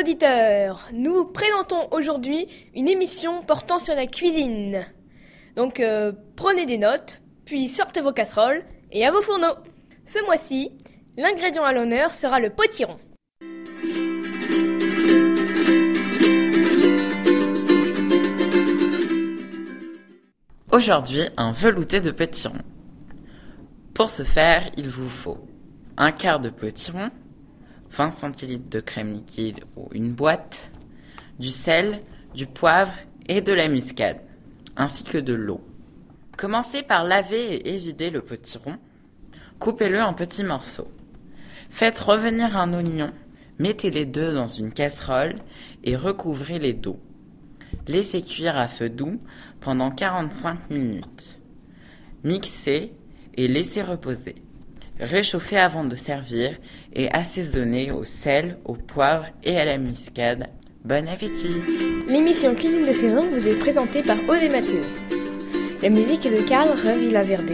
auditeurs, nous présentons aujourd'hui une émission portant sur la cuisine. Donc euh, prenez des notes, puis sortez vos casseroles et à vos fourneaux. Ce mois-ci, l'ingrédient à l'honneur sera le potiron. Aujourd'hui, un velouté de potiron. Pour ce faire, il vous faut un quart de potiron, 20 centilitres de crème liquide ou une boîte, du sel, du poivre et de la muscade, ainsi que de l'eau. Commencez par laver et évider le potiron. Coupez-le en petits morceaux. Faites revenir un oignon, mettez les deux dans une casserole et recouvrez-les d'eau. Laissez cuire à feu doux pendant 45 minutes. Mixez et laissez reposer réchauffer avant de servir et assaisonner au sel, au poivre et à la muscade. Bon appétit L'émission Cuisine de saison vous est présentée par Odé Mathieu. La musique est de Carl Ravilla Verde.